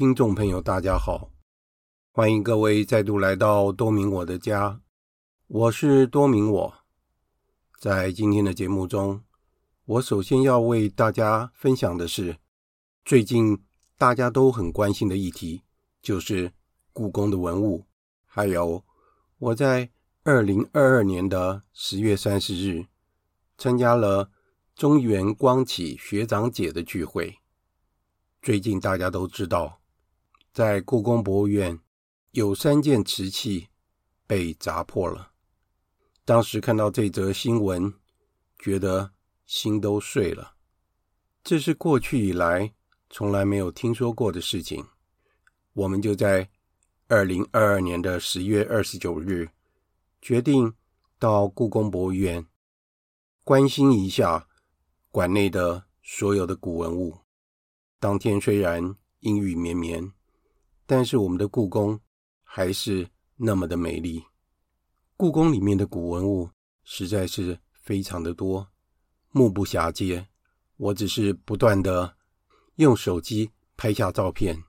听众朋友，大家好，欢迎各位再度来到多明我的家，我是多明我。在今天的节目中，我首先要为大家分享的是最近大家都很关心的议题，就是故宫的文物，还有我在二零二二年的十月三十日参加了中原光启学长姐的聚会。最近大家都知道，在故宫博物院有三件瓷器被砸破了。当时看到这则新闻，觉得心都碎了。这是过去以来从来没有听说过的事情。我们就在二零二二年的十月二十九日，决定到故宫博物院关心一下馆内的所有的古文物。当天虽然阴雨绵绵，但是我们的故宫还是那么的美丽。故宫里面的古文物实在是非常的多，目不暇接。我只是不断的用手机拍下照片，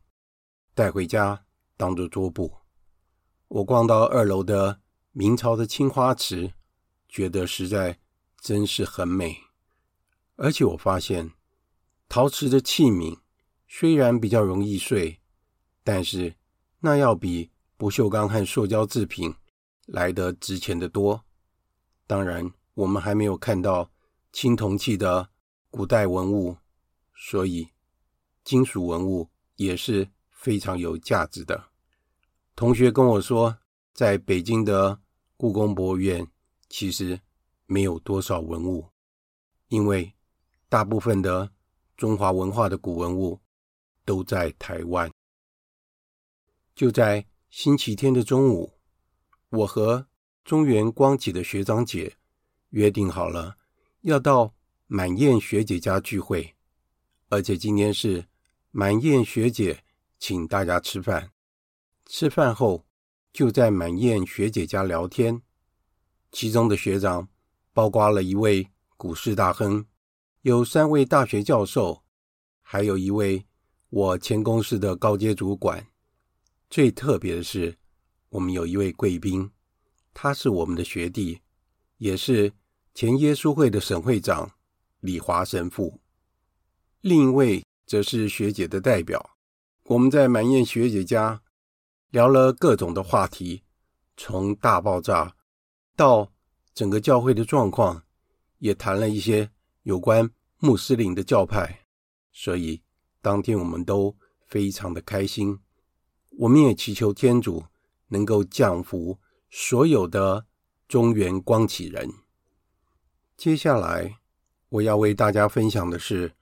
带回家当做桌布。我逛到二楼的明朝的青花瓷，觉得实在真是很美。而且我发现陶瓷的器皿。虽然比较容易碎，但是那要比不锈钢和塑胶制品来得值钱得多。当然，我们还没有看到青铜器的古代文物，所以金属文物也是非常有价值的。同学跟我说，在北京的故宫博物院其实没有多少文物，因为大部分的中华文化的古文物。都在台湾。就在星期天的中午，我和中原光启的学长姐约定好了，要到满燕学姐家聚会，而且今天是满燕学姐请大家吃饭。吃饭后，就在满燕学姐家聊天。其中的学长包括了一位股市大亨，有三位大学教授，还有一位。我前公司的高阶主管，最特别的是，我们有一位贵宾，他是我们的学弟，也是前耶稣会的省会长李华神父。另一位则是学姐的代表。我们在满燕学姐家聊了各种的话题，从大爆炸到整个教会的状况，也谈了一些有关穆斯林的教派，所以。当天我们都非常的开心，我们也祈求天主能够降福所有的中原光启人。接下来我要为大家分享的是，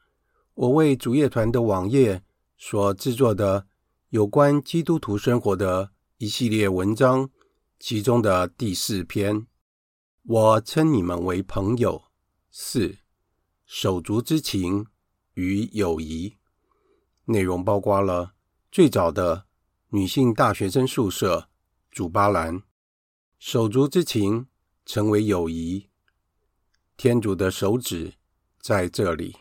我为主业团的网页所制作的有关基督徒生活的一系列文章，其中的第四篇，我称你们为朋友，四，手足之情与友谊。内容包括了最早的女性大学生宿舍主巴兰，手足之情成为友谊，天主的手指在这里，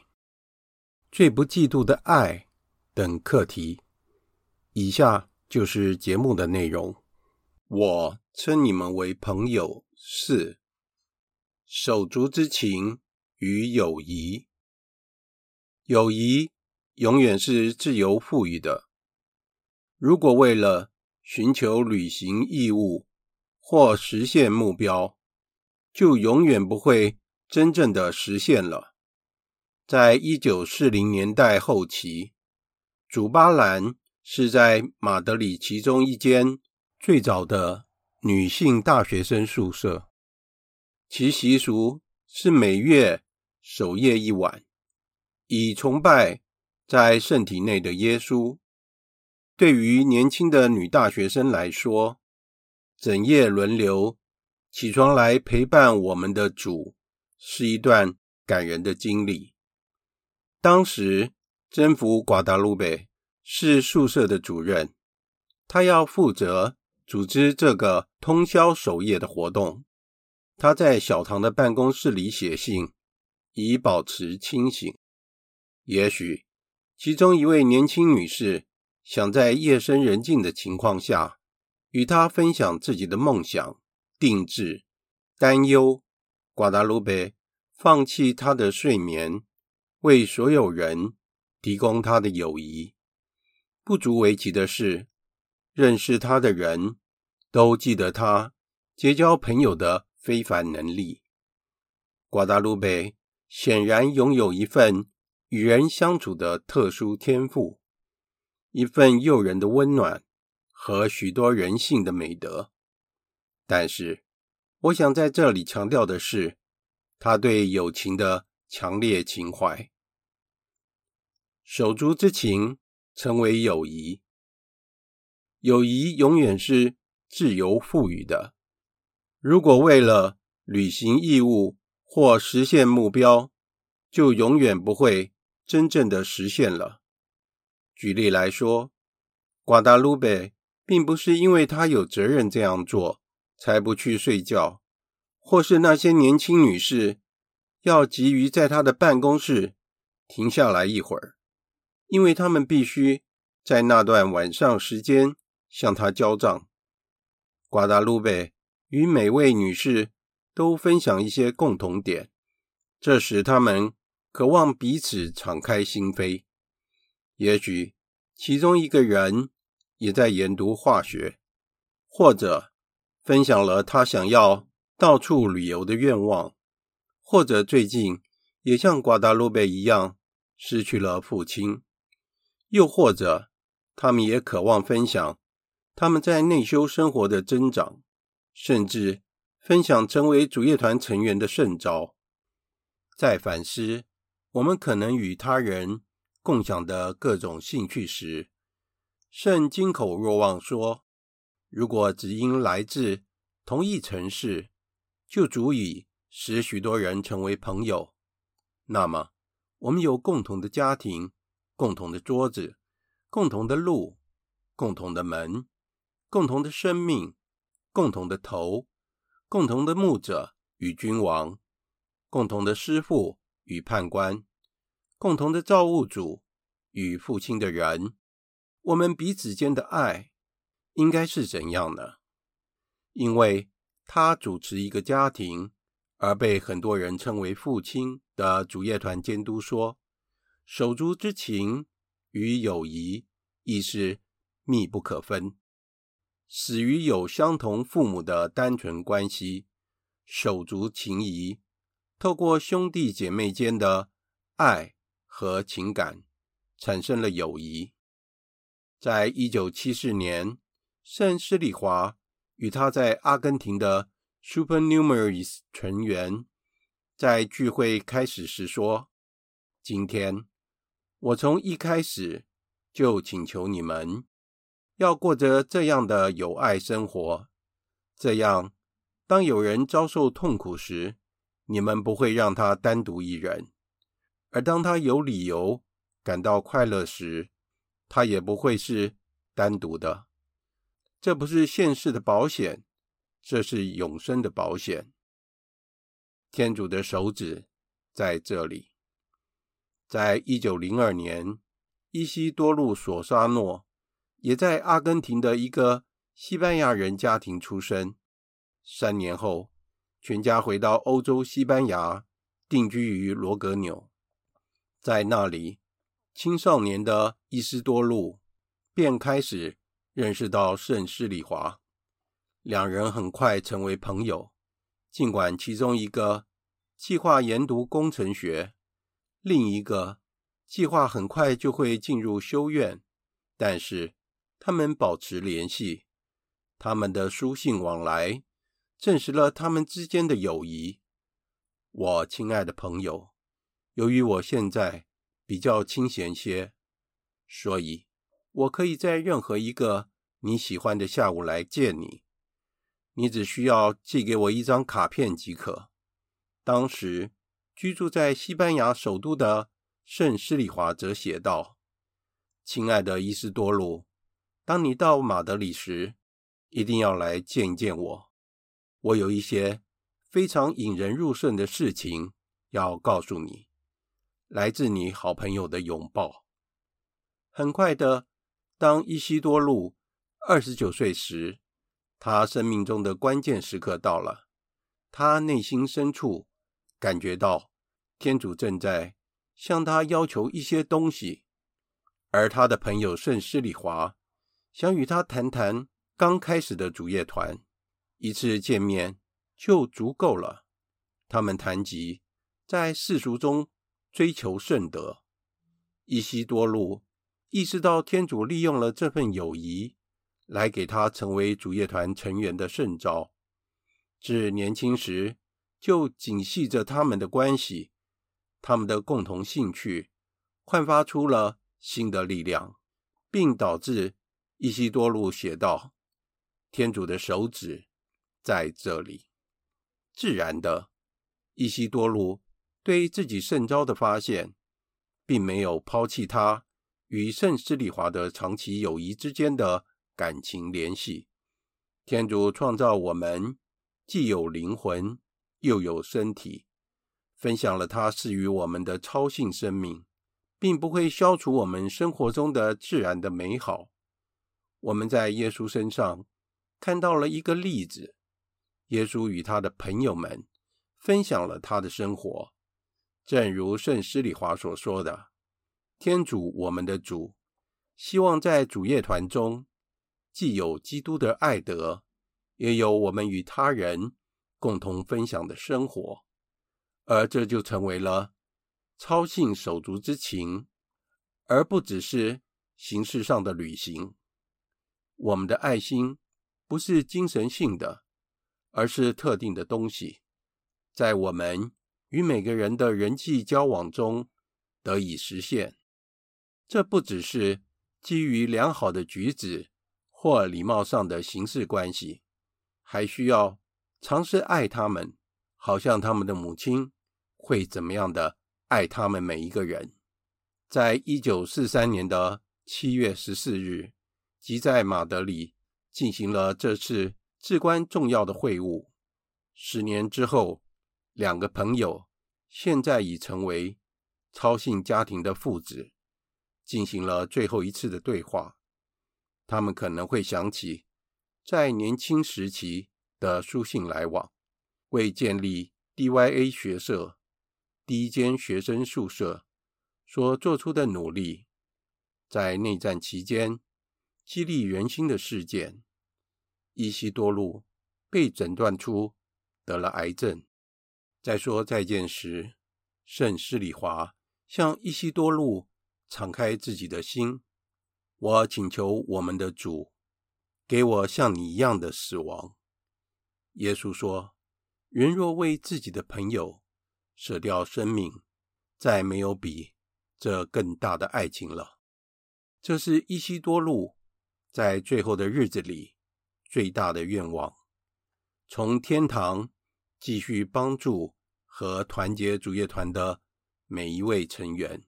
最不嫉妒的爱等课题。以下就是节目的内容。我称你们为朋友，四，手足之情与友谊，友谊。永远是自由赋予的。如果为了寻求履行义务或实现目标，就永远不会真正的实现了。在一九四零年代后期，祖巴兰是在马德里其中一间最早的女性大学生宿舍，其习俗是每月守夜一晚，以崇拜。在圣体内的耶稣，对于年轻的女大学生来说，整夜轮流起床来陪伴我们的主，是一段感人的经历。当时，征服瓜达卢贝是宿舍的主任，他要负责组织这个通宵守夜的活动。他在小唐的办公室里写信，以保持清醒。也许。其中一位年轻女士想在夜深人静的情况下，与他分享自己的梦想、定制、担忧。瓜达卢贝放弃他的睡眠，为所有人提供他的友谊。不足为奇的是，认识他的人都记得他结交朋友的非凡能力。瓜达卢贝显然拥有一份与人相处的特殊天赋，一份诱人的温暖和许多人性的美德。但是，我想在这里强调的是，他对友情的强烈情怀。手足之情称为友谊，友谊永远是自由赋予的。如果为了履行义务，或实现目标，就永远不会真正的实现了。举例来说，瓜达卢贝并不是因为他有责任这样做才不去睡觉，或是那些年轻女士要急于在他的办公室停下来一会儿，因为他们必须在那段晚上时间向他交账。瓜达卢贝与每位女士。都分享一些共同点，这使他们渴望彼此敞开心扉。也许其中一个人也在研读化学，或者分享了他想要到处旅游的愿望，或者最近也像瓜达卢贝一样失去了父亲，又或者他们也渴望分享他们在内修生活的增长，甚至。分享成为主业团成员的胜招，在反思我们可能与他人共享的各种兴趣时，圣金口若望说：“如果只因来自同一城市，就足以使许多人成为朋友，那么我们有共同的家庭、共同的桌子、共同的路、共同的门、共同的生命、共同的头。”共同的牧者与君王，共同的师傅与判官，共同的造物主与父亲的人，我们彼此间的爱应该是怎样呢？因为他主持一个家庭，而被很多人称为父亲的主业团监督说，手足之情与友谊亦是密不可分。始于有相同父母的单纯关系，手足情谊，透过兄弟姐妹间的爱和情感，产生了友谊。在一九七四年，圣施里华与他在阿根廷的 Supernumeraries 成员在聚会开始时说：“今天，我从一开始就请求你们。”要过着这样的友爱生活，这样，当有人遭受痛苦时，你们不会让他单独一人；而当他有理由感到快乐时，他也不会是单独的。这不是现世的保险，这是永生的保险。天主的手指在这里。在一九零二年，伊西多路·索沙诺。也在阿根廷的一个西班牙人家庭出生。三年后，全家回到欧洲西班牙，定居于罗格纽。在那里，青少年的伊斯多路便开始认识到圣施礼华。两人很快成为朋友，尽管其中一个计划研读工程学，另一个计划很快就会进入修院，但是。他们保持联系，他们的书信往来证实了他们之间的友谊。我亲爱的朋友，由于我现在比较清闲些，所以我可以在任何一个你喜欢的下午来见你。你只需要寄给我一张卡片即可。当时居住在西班牙首都的圣施里华则写道：“亲爱的伊斯多鲁。”当你到马德里时，一定要来见一见我。我有一些非常引人入胜的事情要告诉你。来自你好朋友的拥抱。很快的，当伊西多禄二十九岁时，他生命中的关键时刻到了。他内心深处感觉到天主正在向他要求一些东西，而他的朋友圣施礼华想与他谈谈刚开始的主业团，一次见面就足够了。他们谈及在世俗中追求圣德。伊西多禄意识到天主利用了这份友谊来给他成为主业团成员的圣召，自年轻时就紧系着他们的关系，他们的共同兴趣焕发出了新的力量，并导致伊西多禄写道：“天主的手指在这里。”自然的，伊西多禄对自己圣召的发现。并没有抛弃他与圣施礼华的长期友谊之间的感情联系。天主创造我们，既有灵魂，又有身体，分享了他赐予我们的超性生命，并不会消除我们生活中的自然的美好。我们在耶稣身上看到了一个例子：耶稣与他的朋友们分享了他的生活。正如圣施礼华所说的，天主，我们的主，希望在主业团中，既有基督的爱德，也有我们与他人共同分享的生活，而这就成为了超性手足之情，而不只是形式上的履行。我们的爱心不是精神性的，而是特定的东西，在我们。与每个人的人际交往中得以实现，这不只是基于良好的举止或礼貌上的形式关系，还需要尝试爱他们，好像他们的母亲会怎么样的爱他们每一个人。在一九四三年的七月十四日，即在马德里进行了这次至关重要的会晤。十年之后。两个朋友现在已成为超性家庭的父子，进行了最后一次的对话。他们可能会想起在年轻时期的书信来往，为建立 DYA 学社第一间学生宿舍所做出的努力，在内战期间激励人心的事件。伊西多路被诊断出得了癌症。在说再见时，圣施礼华向伊西多路敞开自己的心。我请求我们的主，给我像你一样的死亡。耶稣说：“人若为自己的朋友舍掉生命，再没有比这更大的爱情了。”这是伊西多路在最后的日子里最大的愿望。从天堂继续帮助。和团结主业团的每一位成员，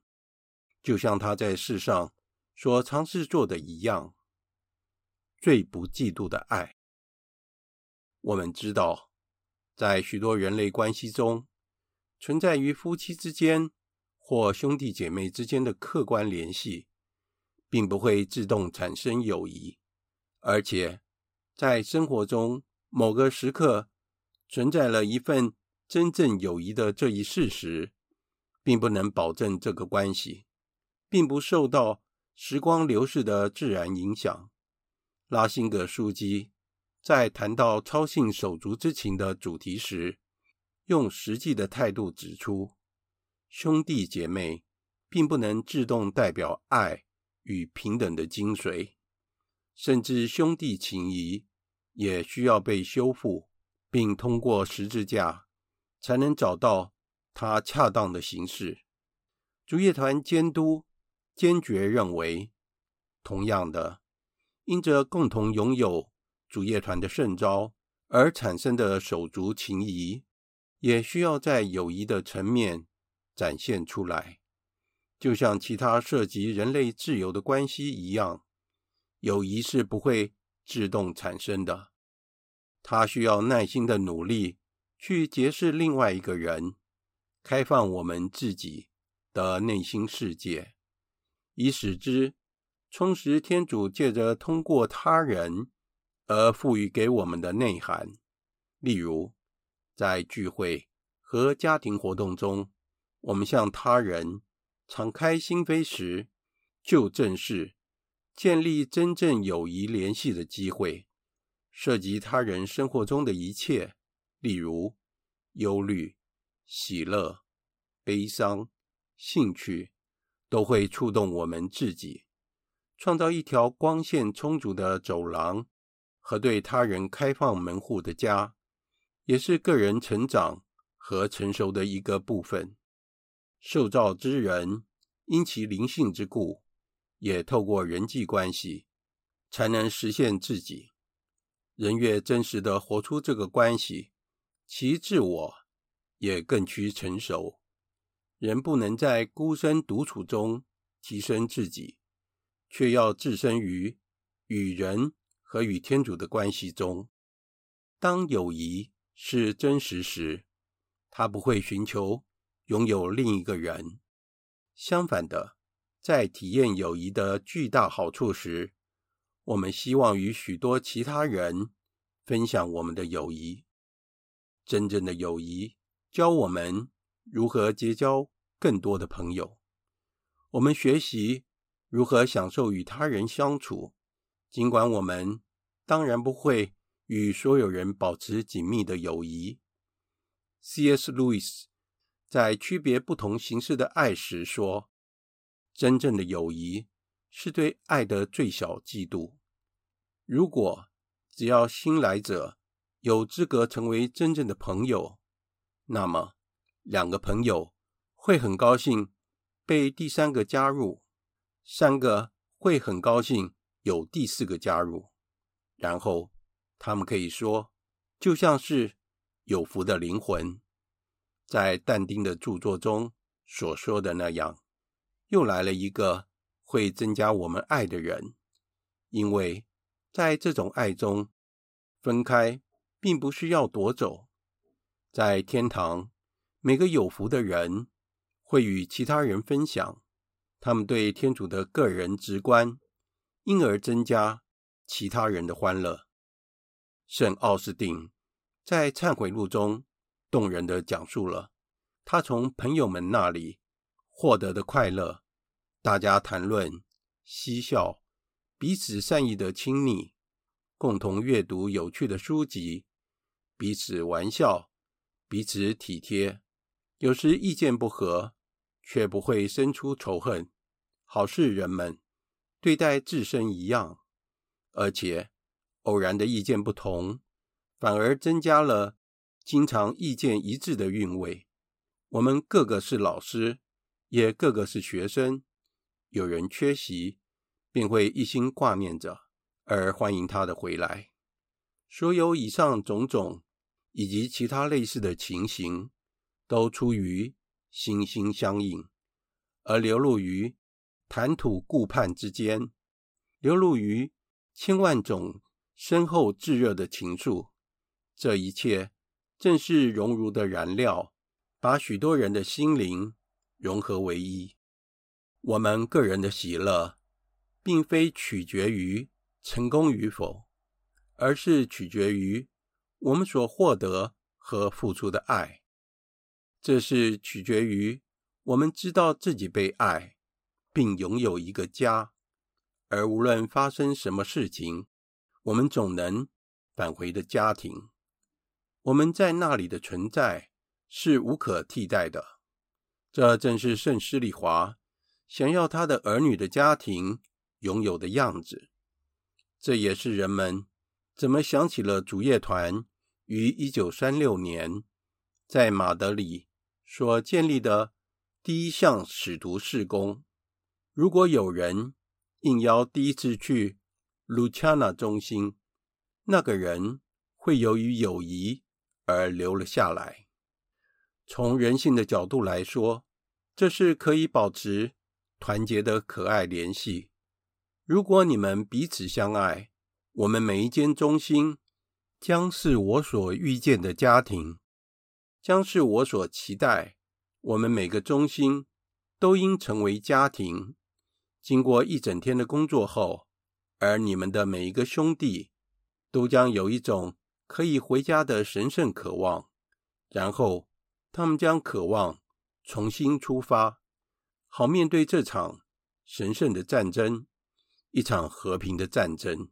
就像他在世上所尝试做的一样，最不嫉妒的爱。我们知道，在许多人类关系中，存在于夫妻之间或兄弟姐妹之间的客观联系，并不会自动产生友谊，而且在生活中某个时刻存在了一份。真正友谊的这一事实，并不能保证这个关系，并不受到时光流逝的自然影响。拉辛格枢机在谈到超性手足之情的主题时，用实际的态度指出，兄弟姐妹并不能自动代表爱与平等的精髓，甚至兄弟情谊也需要被修复，并通过十字架。才能找到它恰当的形式。主业团监督坚决认为，同样的，因着共同拥有主业团的圣召而产生的手足情谊，也需要在友谊的层面展现出来。就像其他涉及人类自由的关系一样，友谊是不会自动产生的，他需要耐心的努力。去结识另外一个人，开放我们自己的内心世界，以使之充实天主借着通过他人而赋予给我们的内涵。例如，在聚会和家庭活动中，我们向他人敞开心扉时，就正是建立真正友谊联系的机会。涉及他人生活中的一切，例如忧虑、喜乐、悲伤、兴趣，都会触动我们自己，创造一条光线充足的走廊和对他人开放门户的家，也是个人成长和成熟的一个部分。受造之人因其灵性之故，也透过人际关系才能实现自己。人越真实地活出这个关系，其自我也更趋成熟。人不能在孤身独处中提升自己，却要置身于与人和与天主的关系中。当友谊是真实时，他不会寻求拥有另一个人。相反的，在体验友谊的巨大好处时，我们希望与许多其他人分享我们的友谊。真正的友谊教我们如何结交更多的朋友。我们学习如何享受与他人相处，尽管我们当然不会与所有人保持紧密的友谊。C.S. 路易斯在区别不同形式的爱时说：“真正的友谊是对爱的最小嫉妒。”如果只要新来者有资格成为真正的朋友，那么两个朋友会很高兴被第三个加入，三个会很高兴有第四个加入，然后他们可以说，就像是有福的灵魂，在但丁的著作中所说的那样，又来了一个会增加我们爱的人，因为。在这种爱中，分开并不是要夺走。在天堂，每个有福的人会与其他人分享他们对天主的个人直观，因而增加其他人的欢乐。圣奥斯定在忏悔录中动人地讲述了他从朋友们那里获得的快乐，大家谈论、嬉笑。彼此善意的亲昵，共同阅读有趣的书籍，彼此玩笑，彼此体贴。有时意见不合，却不会生出仇恨，好事人们对待自身一样。而且，偶然的意见不同，反而增加了经常意见一致的韵味。我们个个是老师，也个个是学生。有人缺席。便会一心挂念着，而欢迎他的回来。所有以上种种，以及其他类似的情形，都出于心心相印，而流露于谈吐顾盼之间，流露于千万种深厚炙热的情愫。这一切正是熔炉的燃料，把许多人的心灵融合为一。我们个人的喜乐。并非取决于成功与否，而是取决于我们所获得和付出的爱。这是取决于我们知道自己被爱，并拥有一个家，而无论发生什么事情，我们总能返回的家庭。我们在那里的存在是无可替代的。这正是圣施利华想要他的儿女的家庭拥有的样子，这也是人们怎么想起了主业团于一九三六年在马德里所建立的第一项使徒事工。如果有人应邀第一次去卢恰纳中心，那个人会由于友谊而留了下来。从人性的角度来说，这是可以保持团结的可爱联系。如果你们彼此相爱，我们每一间中心将是我所遇见的家庭，将是我所期待。我们每个中心都应成为家庭，经过一整天的工作后，而你们的每一个兄弟都将有一种可以回家的神圣渴望，然后他们将渴望重新出发，好面对这场神圣的战争，一场和平的战争。